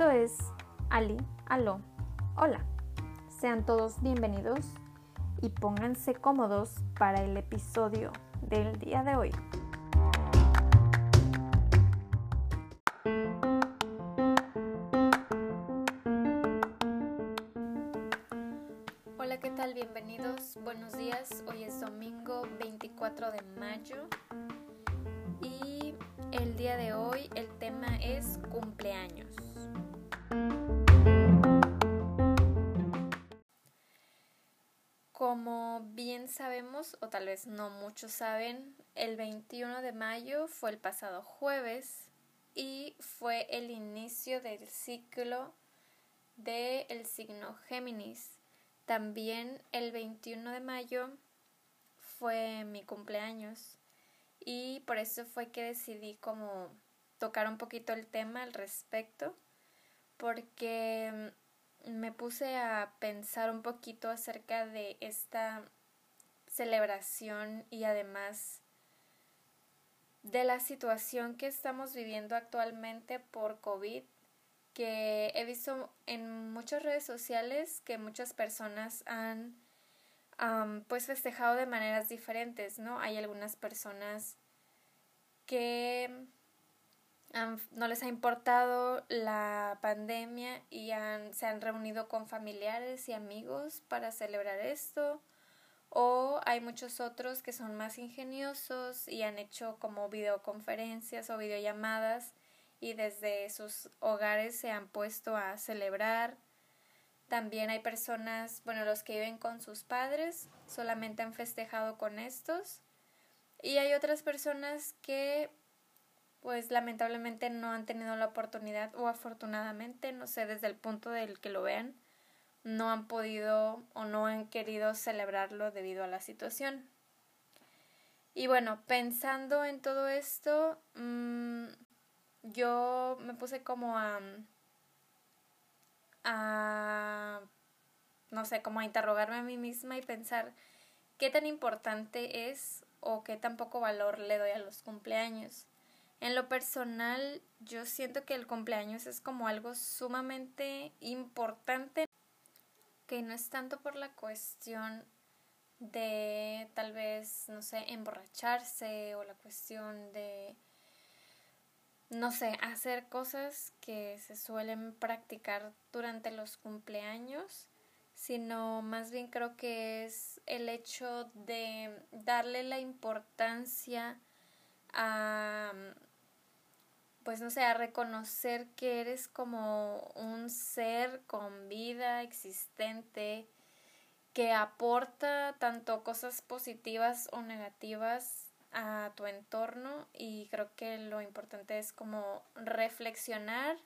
Esto es Ali, aló, hola. Sean todos bienvenidos y pónganse cómodos para el episodio del día de hoy. Hola, ¿qué tal? Bienvenidos, buenos días. Hoy es domingo 24 de mayo y el día de hoy el tema es cumpleaños. Sabemos, o tal vez no muchos saben, el 21 de mayo fue el pasado jueves y fue el inicio del ciclo del el signo Géminis. También el 21 de mayo fue mi cumpleaños y por eso fue que decidí como tocar un poquito el tema al respecto porque me puse a pensar un poquito acerca de esta celebración y además de la situación que estamos viviendo actualmente por COVID, que he visto en muchas redes sociales que muchas personas han pues festejado de maneras diferentes, ¿no? Hay algunas personas que no les ha importado la pandemia y se han reunido con familiares y amigos para celebrar esto. O hay muchos otros que son más ingeniosos y han hecho como videoconferencias o videollamadas y desde sus hogares se han puesto a celebrar. También hay personas, bueno, los que viven con sus padres solamente han festejado con estos. Y hay otras personas que pues lamentablemente no han tenido la oportunidad o afortunadamente, no sé, desde el punto del que lo vean, no han podido o no han querido celebrarlo debido a la situación. Y bueno, pensando en todo esto, mmm, yo me puse como a, a, no sé, como a interrogarme a mí misma y pensar qué tan importante es o qué tan poco valor le doy a los cumpleaños. En lo personal, yo siento que el cumpleaños es como algo sumamente importante, que no es tanto por la cuestión de tal vez, no sé, emborracharse o la cuestión de, no sé, hacer cosas que se suelen practicar durante los cumpleaños, sino más bien creo que es el hecho de darle la importancia a pues no sé, reconocer que eres como un ser con vida existente que aporta tanto cosas positivas o negativas a tu entorno y creo que lo importante es como reflexionar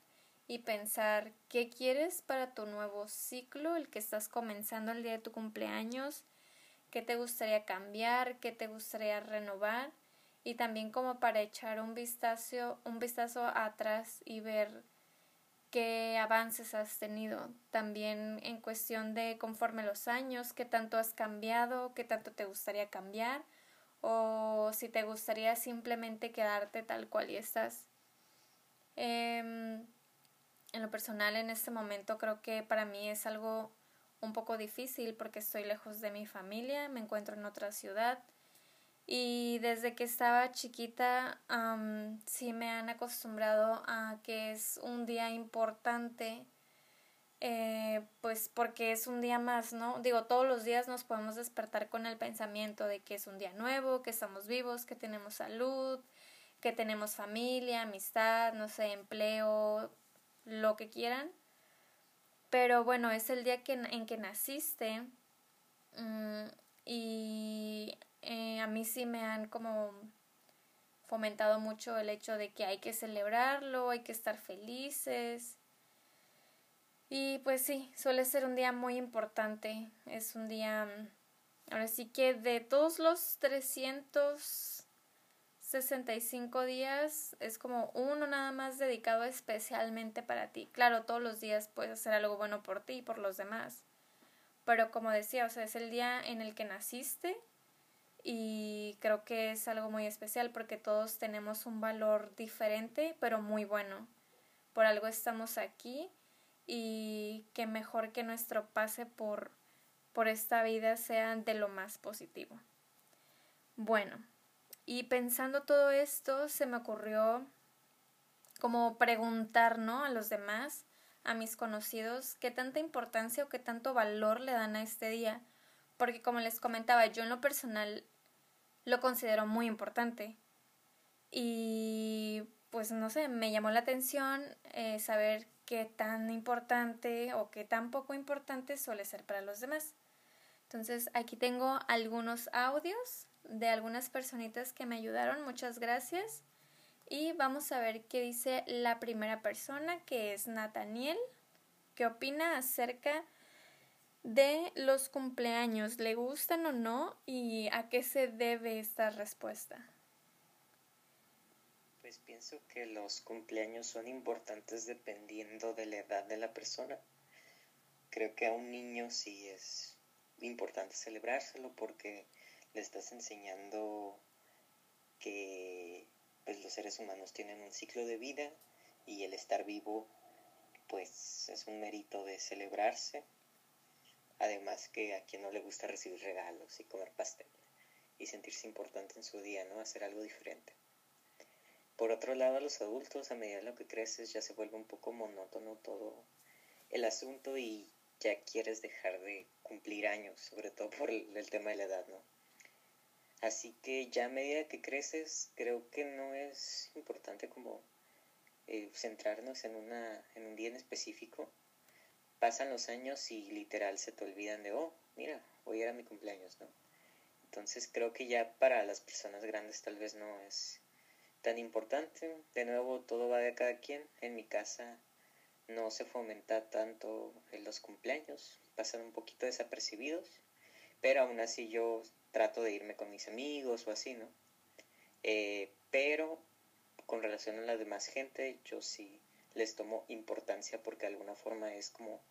y pensar qué quieres para tu nuevo ciclo, el que estás comenzando el día de tu cumpleaños, qué te gustaría cambiar, qué te gustaría renovar y también como para echar un vistazo, un vistazo atrás y ver qué avances has tenido. También en cuestión de conforme los años, qué tanto has cambiado, qué tanto te gustaría cambiar o si te gustaría simplemente quedarte tal cual y estás. Em, en lo personal, en este momento creo que para mí es algo un poco difícil porque estoy lejos de mi familia, me encuentro en otra ciudad y desde que estaba chiquita sí me han acostumbrado a que es un día importante, eh, pues porque es un día más, ¿no? Digo, todos los días nos podemos despertar con el pensamiento de que es un día nuevo, que estamos vivos, que tenemos salud, que tenemos familia, amistad, no sé, empleo, lo que quieran. Pero bueno, es el día que, en que naciste mm, y eh, a mí sí me han como fomentado mucho el hecho de que hay que celebrarlo, hay que estar felices. Y pues sí, suele ser un día muy importante. Es un día, ahora sí que de todos los 365 días, es como uno nada más dedicado especialmente para ti. Claro, todos los días puedes hacer algo bueno por ti y por los demás. Pero como decía, o sea, es el día en el que naciste y creo que es algo muy especial porque todos tenemos un valor diferente pero muy bueno. por algo estamos aquí y que mejor que nuestro pase por, por esta vida sea de lo más positivo. Bueno, y pensando todo esto, se me ocurrió como preguntar, ¿no? A los demás, a mis conocidos, qué tanta importancia o qué tanto valor le dan a este día. Porque como les comentaba, yo en lo personal lo considero muy importante. Y pues no sé, me llamó la atención eh, saber qué tan importante o qué tan poco importante suele ser para los demás. Entonces aquí tengo algunos audios de algunas personitas que me ayudaron, muchas gracias. Y vamos a ver qué dice la primera persona, que es Nathaniel, qué opina acerca de los cumpleaños, ¿le gustan o no? ¿Y a qué se debe esta respuesta? Pues pienso que los cumpleaños son importantes dependiendo de la edad de la persona. Creo que a un niño sí es importante celebrárselo porque le estás enseñando que pues, los seres humanos tienen un ciclo de vida y el estar vivo pues es un mérito de celebrarse. Además que a quien no le gusta recibir regalos y comer pastel y sentirse importante en su día, ¿no? Hacer algo diferente. Por otro lado, a los adultos, a medida lo que creces, ya se vuelve un poco monótono todo el asunto y ya quieres dejar de cumplir años, sobre todo por el, tema de la edad, ¿no? Así que ya a medida que creces, creo que no es importante como eh, centrarnos en, una, en un día en específico. Pasan los años y literal se te olvidan de, oh, mira, hoy era mi cumpleaños, ¿no? Entonces creo que ya para las personas grandes tal vez no es tan importante. De nuevo, todo va de cada quien. En mi casa no se fomenta tanto en los cumpleaños, pasan un poquito desapercibidos, pero aún así yo trato de irme con mis amigos o así, ¿no? Eh, pero con relación a la demás gente, yo sí les tomo importancia porque de alguna forma es como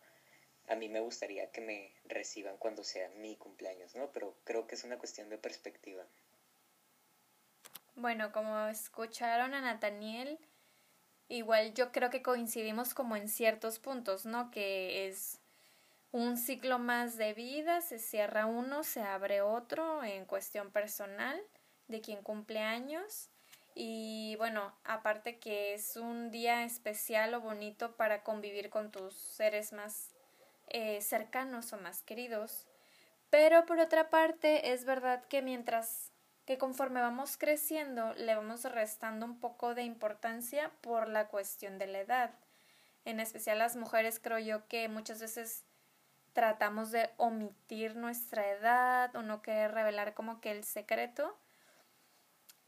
a mí me gustaría que me reciban cuando sea mi cumpleaños, ¿no? Pero creo que es una cuestión de perspectiva. Bueno, como escucharon a Nathaniel, igual yo creo que coincidimos como en ciertos puntos, ¿no? Que es un ciclo más de vida, se cierra uno, se abre otro en cuestión personal de quien cumple años. Y bueno, aparte que es un día especial o bonito para convivir con tus seres más eh, cercanos o más queridos. Pero por otra parte, es verdad que mientras que conforme vamos creciendo le vamos restando un poco de importancia por la cuestión de la edad. En especial las mujeres creo yo que muchas veces tratamos de omitir nuestra edad o no querer revelar como que el secreto.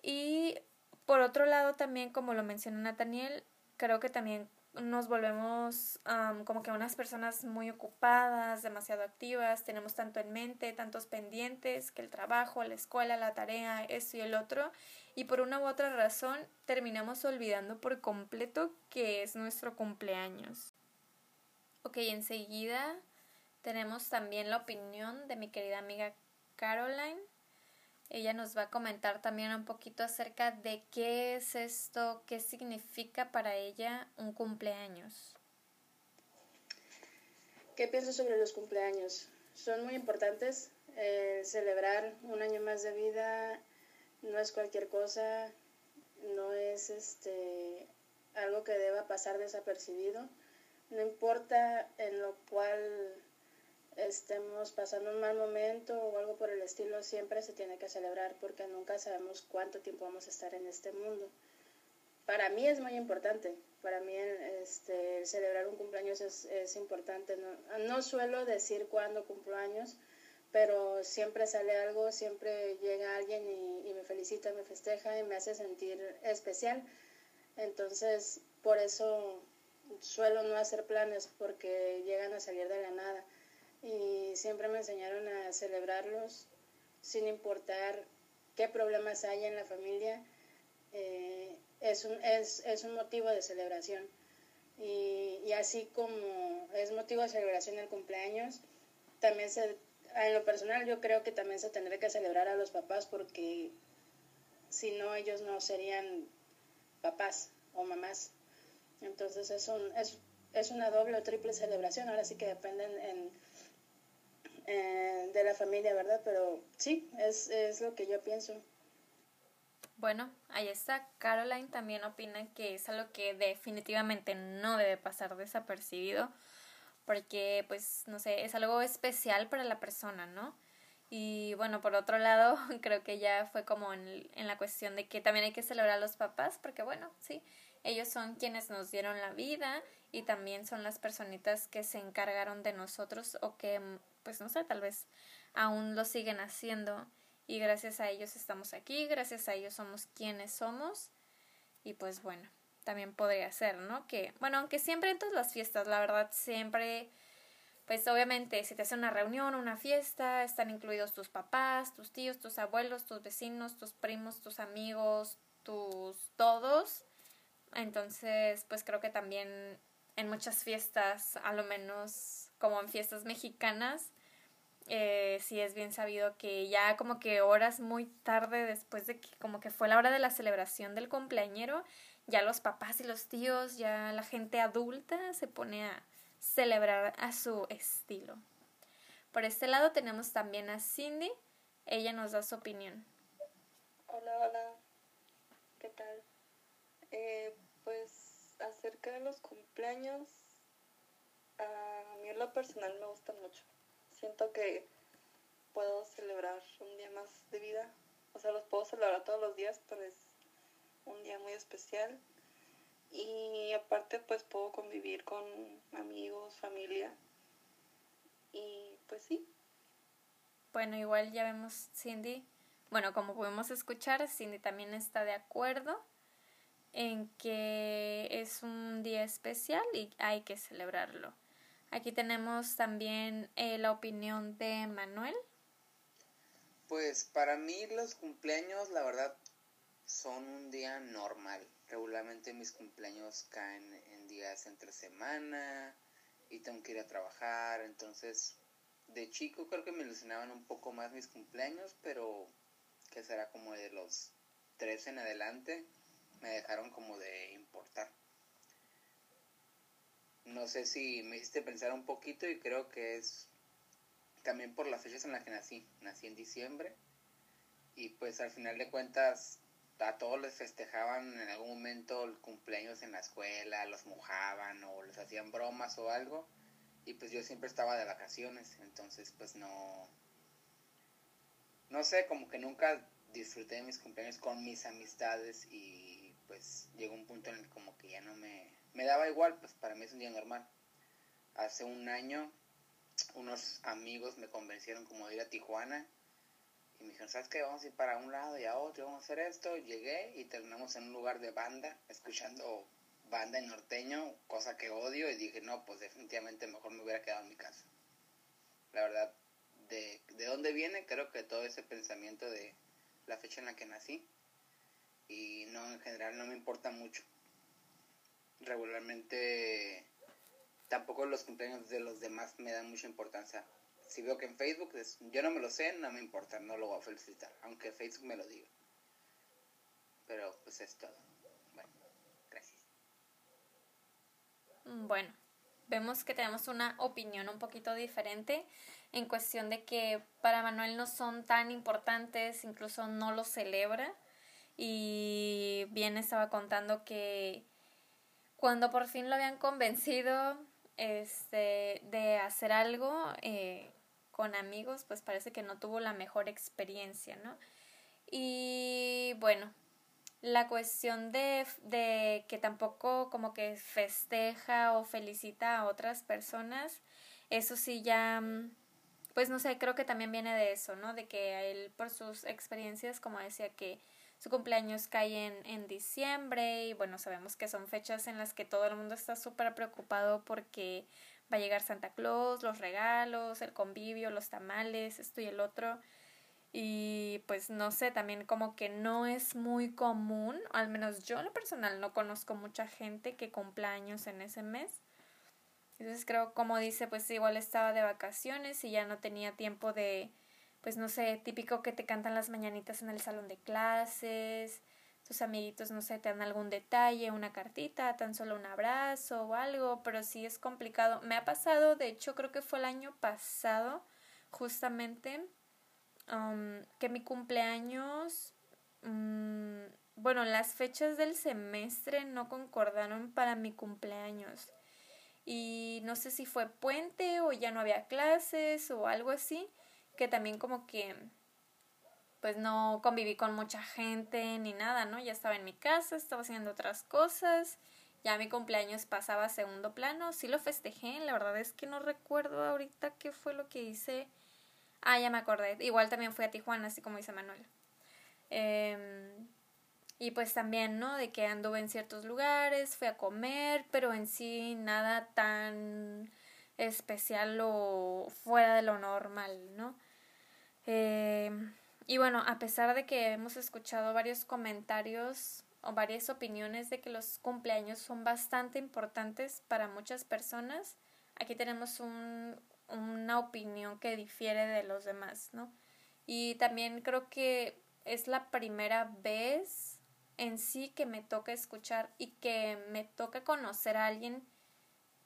Y por otro lado también, como lo mencionó Nathaniel, creo que también nos volvemos como que unas personas muy ocupadas, demasiado activas, tenemos tanto en mente, tantos pendientes, que el trabajo, la escuela, la tarea, esto y el otro, y por una u otra razón terminamos olvidando por completo que es nuestro cumpleaños. Ok, enseguida tenemos también la opinión de mi querida amiga Caroline ella nos va a comentar también un poquito acerca de qué es esto, qué significa para ella un cumpleaños. ¿Qué pienso sobre los cumpleaños? Son muy importantes. Eh, celebrar un año más de vida no es cualquier cosa, no es este algo que deba pasar desapercibido. No importa en lo cual estemos pasando un mal momento o algo por el estilo, siempre se tiene que celebrar porque nunca sabemos cuánto tiempo vamos a estar en este mundo. Para mí es muy importante, para mí este, celebrar un cumpleaños es, es importante. No, no, suelo decir cuándo cumplo años, pero siempre sale algo, siempre llega alguien y me felicita, me festeja y me hace sentir especial. Entonces, por eso suelo no hacer planes porque llegan a salir de la nada y siempre me enseñaron a celebrarlos sin importar qué problemas hay en la familia. Eh, es, un, es, es, un motivo de celebración. Y, y, así como es motivo de celebración el cumpleaños, también se, en lo personal yo creo que también se tendría que celebrar a los papás porque si no ellos no serían papás o mamás. Entonces es, un, es, es una doble o triple celebración, ahora sí que dependen en, de la familia, ¿verdad? Pero sí, es, es lo que yo pienso. Bueno, ahí está. Caroline también opina que es algo que definitivamente no debe pasar desapercibido porque pues no sé, es algo especial para la persona, ¿no? Y bueno, por otro lado, creo que ya fue como en, en la cuestión de que también hay que celebrar a los papás, porque bueno, sí, ellos son quienes nos dieron la vida y también son las personitas que se encargaron de nosotros o que, pues no sé, tal vez aún lo siguen haciendo y gracias a ellos estamos aquí, gracias a ellos somos quienes somos y pues bueno, también podría ser, ¿no? Que, bueno, aunque siempre en todas las fiestas, la verdad, siempre, pues obviamente, si te hace una reunión, una fiesta, están incluidos tus papás, tus tíos, tus abuelos, tus vecinos, tus primos, tus amigos, tus todos. Entonces, pues creo que también en muchas fiestas, a lo menos como en fiestas mexicanas, eh, sí es bien sabido que ya como que horas muy tarde después de que como que fue la hora de la celebración del cumpleañero, ya los papás y los tíos, ya la gente adulta se pone a celebrar a su estilo. Por este lado tenemos también a Cindy, ella nos da su opinión. Hola, hola, ¿qué tal? Eh, pues acerca de los cumpleaños, a mí en lo personal me gusta mucho siento que puedo celebrar un día más de vida. O sea, los puedo celebrar todos los días, pero es un día muy especial. Y aparte, pues puedo convivir con amigos, familia. Y pues sí. Bueno, igual ya vemos Cindy. Bueno, como podemos escuchar, Cindy también está de acuerdo en que es un día especial y hay que celebrarlo. Aquí tenemos también eh, la opinión de Manuel. Pues para mí los cumpleaños, la verdad, son un día normal. Regularmente mis cumpleaños caen en días entre semana y tengo que ir a trabajar. Entonces, de chico creo que me ilusionaban un poco más mis cumpleaños, pero que será como de los tres en adelante, me dejaron como de importar no sé si me hiciste pensar un poquito y creo que es también por las fechas en las que nací. Nací en diciembre y pues al final de cuentas a todos les festejaban en algún momento el cumpleaños en la escuela, los mojaban o les hacían bromas o algo y pues yo siempre estaba de vacaciones, entonces pues no no sé, como que nunca disfruté de mis cumpleaños con mis amistades y pues llegó un punto en el que como que ya no me me daba igual, pues para mí es un día normal. Hace un año unos amigos me convencieron como de ir a Tijuana y me dijeron, ¿sabes qué? Vamos a ir para un lado y a otro, vamos a hacer esto. Llegué y terminamos en un lugar de banda, escuchando banda en norteño, cosa que odio, y dije, no, pues definitivamente mejor me hubiera quedado en mi casa. La verdad, de, de dónde viene, creo que todo ese pensamiento de la fecha en la que nací, y no, en general no me importa mucho regularmente tampoco los cumpleaños de los demás me dan mucha importancia. Si veo que en Facebook yo no me lo sé, no me importa, no lo voy a felicitar, aunque Facebook me lo diga. Pero pues es todo. Bueno, gracias. Mm, bueno, vemos que tenemos una opinión un poquito diferente en cuestión de que para Manuel no son tan importantes, incluso no lo celebra. Y bien estaba contando que cuando por fin lo habían convencido este, de hacer algo eh, con amigos, pues parece que no tuvo la mejor experiencia, ¿no? Y bueno, la cuestión de, de que tampoco como que festeja o felicita a otras personas, eso sí ya, pues no sé, creo que también viene de eso, ¿no? De que él por sus experiencias, como decía, que su cumpleaños cae en, en diciembre y bueno, sabemos que son fechas en las que todo el mundo está súper preocupado porque va a llegar Santa Claus, los regalos, el convivio, los tamales, esto y el otro. Y pues no sé, también como que no es muy común, al menos yo en lo personal no conozco mucha gente que cumpla años en ese mes. Entonces creo, como dice, pues igual estaba de vacaciones y ya no tenía tiempo de, pues no sé, típico que te cantan las mañanitas en el salón de clases, tus amiguitos, no sé, te dan algún detalle, una cartita, tan solo un abrazo o algo, pero sí es complicado. Me ha pasado, de hecho creo que fue el año pasado, justamente, um, que mi cumpleaños, um, bueno, las fechas del semestre no concordaron para mi cumpleaños. Y no sé si fue puente o ya no había clases o algo así, que también como que pues no conviví con mucha gente ni nada, ¿no? Ya estaba en mi casa, estaba haciendo otras cosas, ya mi cumpleaños pasaba a segundo plano, sí lo festejé, la verdad es que no recuerdo ahorita qué fue lo que hice. Ah, ya me acordé, igual también fui a Tijuana, así como dice Manuel. Em, y pues también, ¿no? De que anduve en ciertos lugares, fui a comer, pero en sí nada tan especial o fuera de lo normal, ¿no? Eh, y bueno, a pesar de que hemos escuchado varios comentarios o varias opiniones de que los cumpleaños son bastante importantes para muchas personas, aquí tenemos un, una opinión que difiere de los demás, ¿no? Y también creo que es la primera vez en sí que me toca escuchar y que me toca conocer a alguien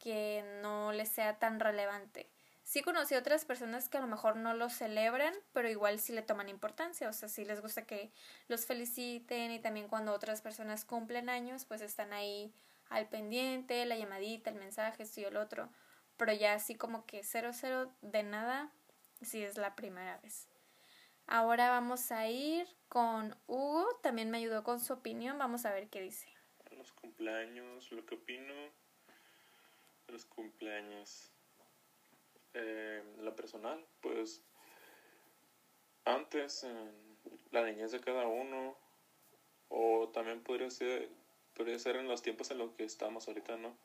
que no le sea tan relevante sí conocí otras personas que a lo mejor no lo celebran, pero igual sí le toman importancia, o sea, sí les gusta que los feliciten y también cuando otras personas cumplen años, pues están ahí al pendiente, la llamadita, el mensaje, esto y el otro, pero ya así como que cero cero de nada, sí es la primera vez. Ahora vamos a ir con Hugo, también me ayudó con su opinión, vamos a ver qué dice. Los cumpleaños, lo que opino los cumpleaños eh, la personal, pues antes en la niñez de cada uno, o también podría ser, podría ser en los tiempos en los que estamos ahorita, ¿no?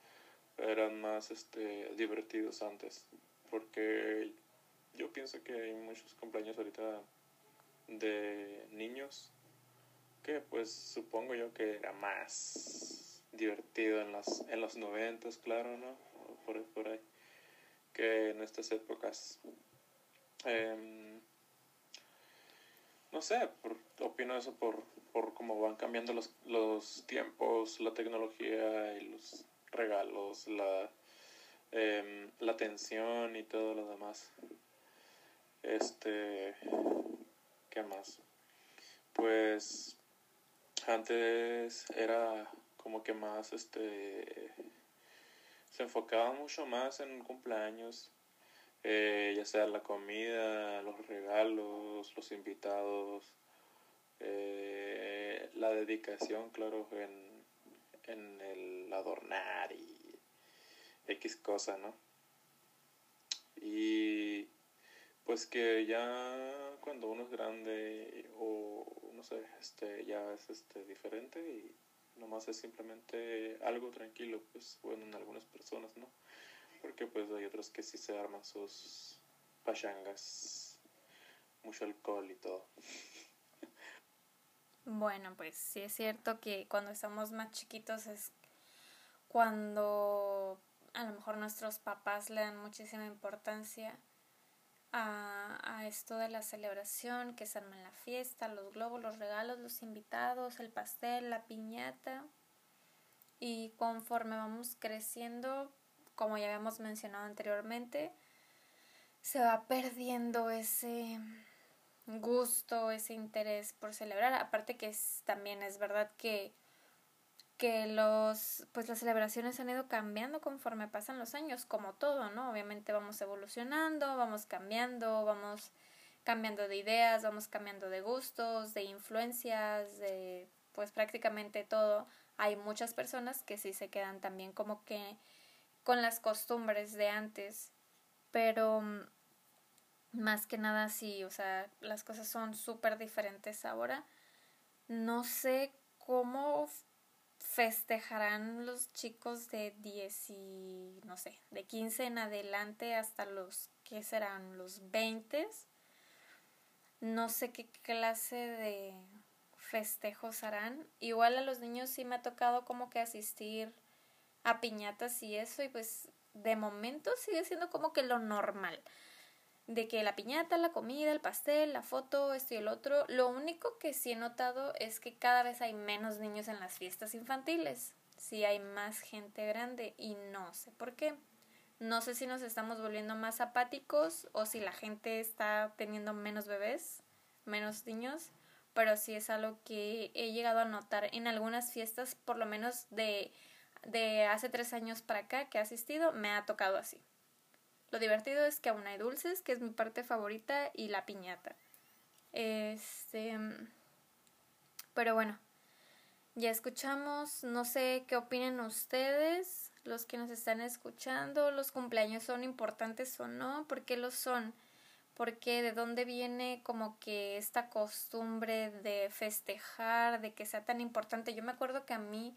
Eran más este, divertidos antes, porque yo pienso que hay muchos cumpleaños ahorita de niños que pues supongo yo que era más divertido en los, en los noventas, claro, ¿no? Por, por ahí que en estas épocas. Em, no sé, opino eso por, por cómo van cambiando los, los tiempos, la tecnología y los regalos, la, eh, la atención y todo lo demás. Este, ¿qué más? Pues antes era como que más este se enfocaba mucho más en cumpleaños, eh, ya sea la comida, los regalos, los invitados, eh, la dedicación, claro, en, en el adornar y X cosa, ¿no? Y pues que ya cuando uno es grande o no sé, este ya es este diferente y nomás es simplemente algo tranquilo, pues bueno, en algunas personas, ¿no? Porque pues hay otros que sí se arman sus pachangas, mucho alcohol y todo. Bueno, pues sí es cierto que cuando estamos más chiquitos es cuando a lo mejor nuestros papás le dan muchísima importancia a, esto de la celebración, que se arma la fiesta, los globos, los regalos, los invitados, el pastel, la piñata. Y conforme vamos creciendo, como ya habíamos mencionado anteriormente, se va perdiendo ese gusto, ese interés por celebrar. Aparte que también es verdad que que los pues las celebraciones han ido cambiando conforme pasan los años como todo no obviamente vamos evolucionando vamos cambiando vamos cambiando de ideas vamos cambiando de gustos de influencias de pues prácticamente todo. Hay muchas personas que sí se quedan también como que con las costumbres de antes pero mm, más que nada sí o sea las cosas son súper diferentes ahora. No sé cómo festejarán los chicos de 10 y no sé, de 15 en adelante hasta los que serán los 20. No sé qué clase de festejos harán. Igual a los niños sí me ha tocado como que asistir a piñatas y eso y pues de momento sigue siendo como que lo normal. De que la piñata, la comida, el pastel, la foto, esto y el otro. Lo único que sí he notado es que cada vez hay menos niños en las fiestas infantiles. Sí hay más gente grande y no sé por qué. No sé si nos estamos volviendo más apáticos o si la gente está teniendo menos bebés, menos niños, pero sí es algo que he llegado a notar en algunas fiestas, por lo menos de, de hace tres años para acá que he asistido, me ha tocado así. Lo divertido es que aún hay dulces, que es mi parte favorita, y la piñata. Este. Pero bueno, ya escuchamos. No sé qué opinen ustedes, los que nos están escuchando. ¿Los cumpleaños son importantes o no? ¿Por qué lo son? Porque de dónde viene como que esta costumbre de festejar, de que sea tan importante. Yo me acuerdo que a mí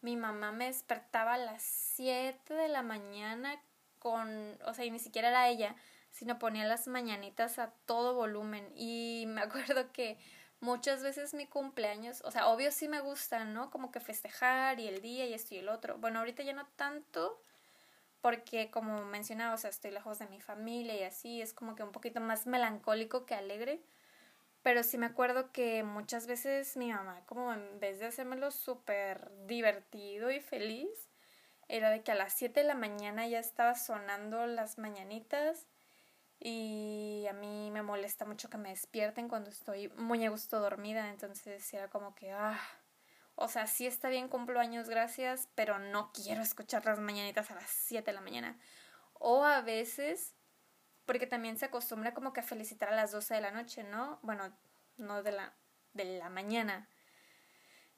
mi mamá me despertaba a las 7 de la mañana con, o sea, y ni siquiera era ella, sino ponía las mañanitas a todo volumen. Y me acuerdo que muchas veces mi cumpleaños, o sea, obvio sí me gusta, ¿no? Como que festejar y el día y esto y el otro. Bueno, ahorita ya no tanto, porque como mencionaba, o sea, estoy lejos de mi familia y así, es como que un poquito más melancólico que alegre. Pero sí me acuerdo que muchas veces mi mamá, como en vez de hacérmelo súper divertido y feliz, era de que a las 7 de la mañana ya estaba sonando las mañanitas y a mí me molesta mucho que me despierten cuando estoy muy a gusto dormida, entonces era como que, ah, o sea, sí está bien, cumplo años, gracias, pero no quiero escuchar las mañanitas a las 7 de la mañana. O a veces, porque también se acostumbra como que a felicitar a las 12 de la noche, ¿no? Bueno, no de la, de la mañana.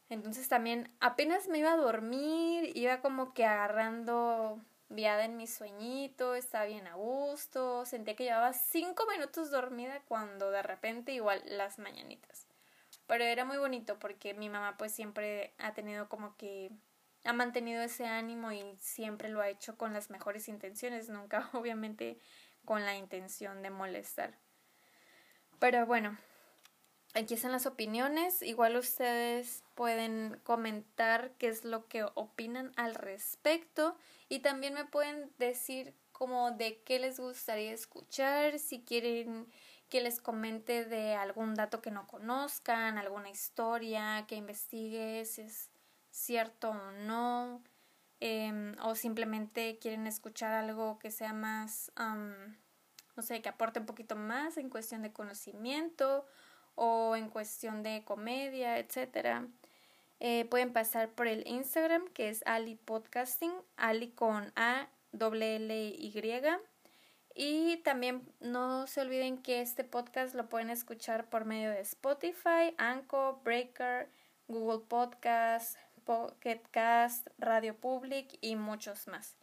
Entonces también apenas me iba a dormir, iba como que agarrando viada en mi sueñito, estaba bien a gusto, sentía que llevaba cinco minutos dormida cuando de repente igual las mañanitas. Pero era muy bonito porque mi mamá pues siempre ha tenido como que ha mantenido ese ánimo y siempre lo ha hecho con las mejores intenciones, nunca obviamente con la intención de molestar. Pero bueno, aquí están las opiniones. Igual ustedes pueden comentar qué es lo que opinan al respecto y también me pueden decir como de qué les gustaría escuchar, si quieren que les comente de algún dato que no conozcan, alguna historia que investigue si es cierto o no, em, o simplemente quieren escuchar algo que sea más, no sé, que aporte un poquito más en cuestión de conocimiento o en cuestión de comedia, etcétera. Eh, pueden pasar por el Instagram que es Ali Podcasting, Ali con A L L Y. Y también no se olviden que este podcast lo pueden escuchar por medio de Spotify, Anchor, Breaker, Google Podcast, Pocket Cast, Radio Public y muchos más.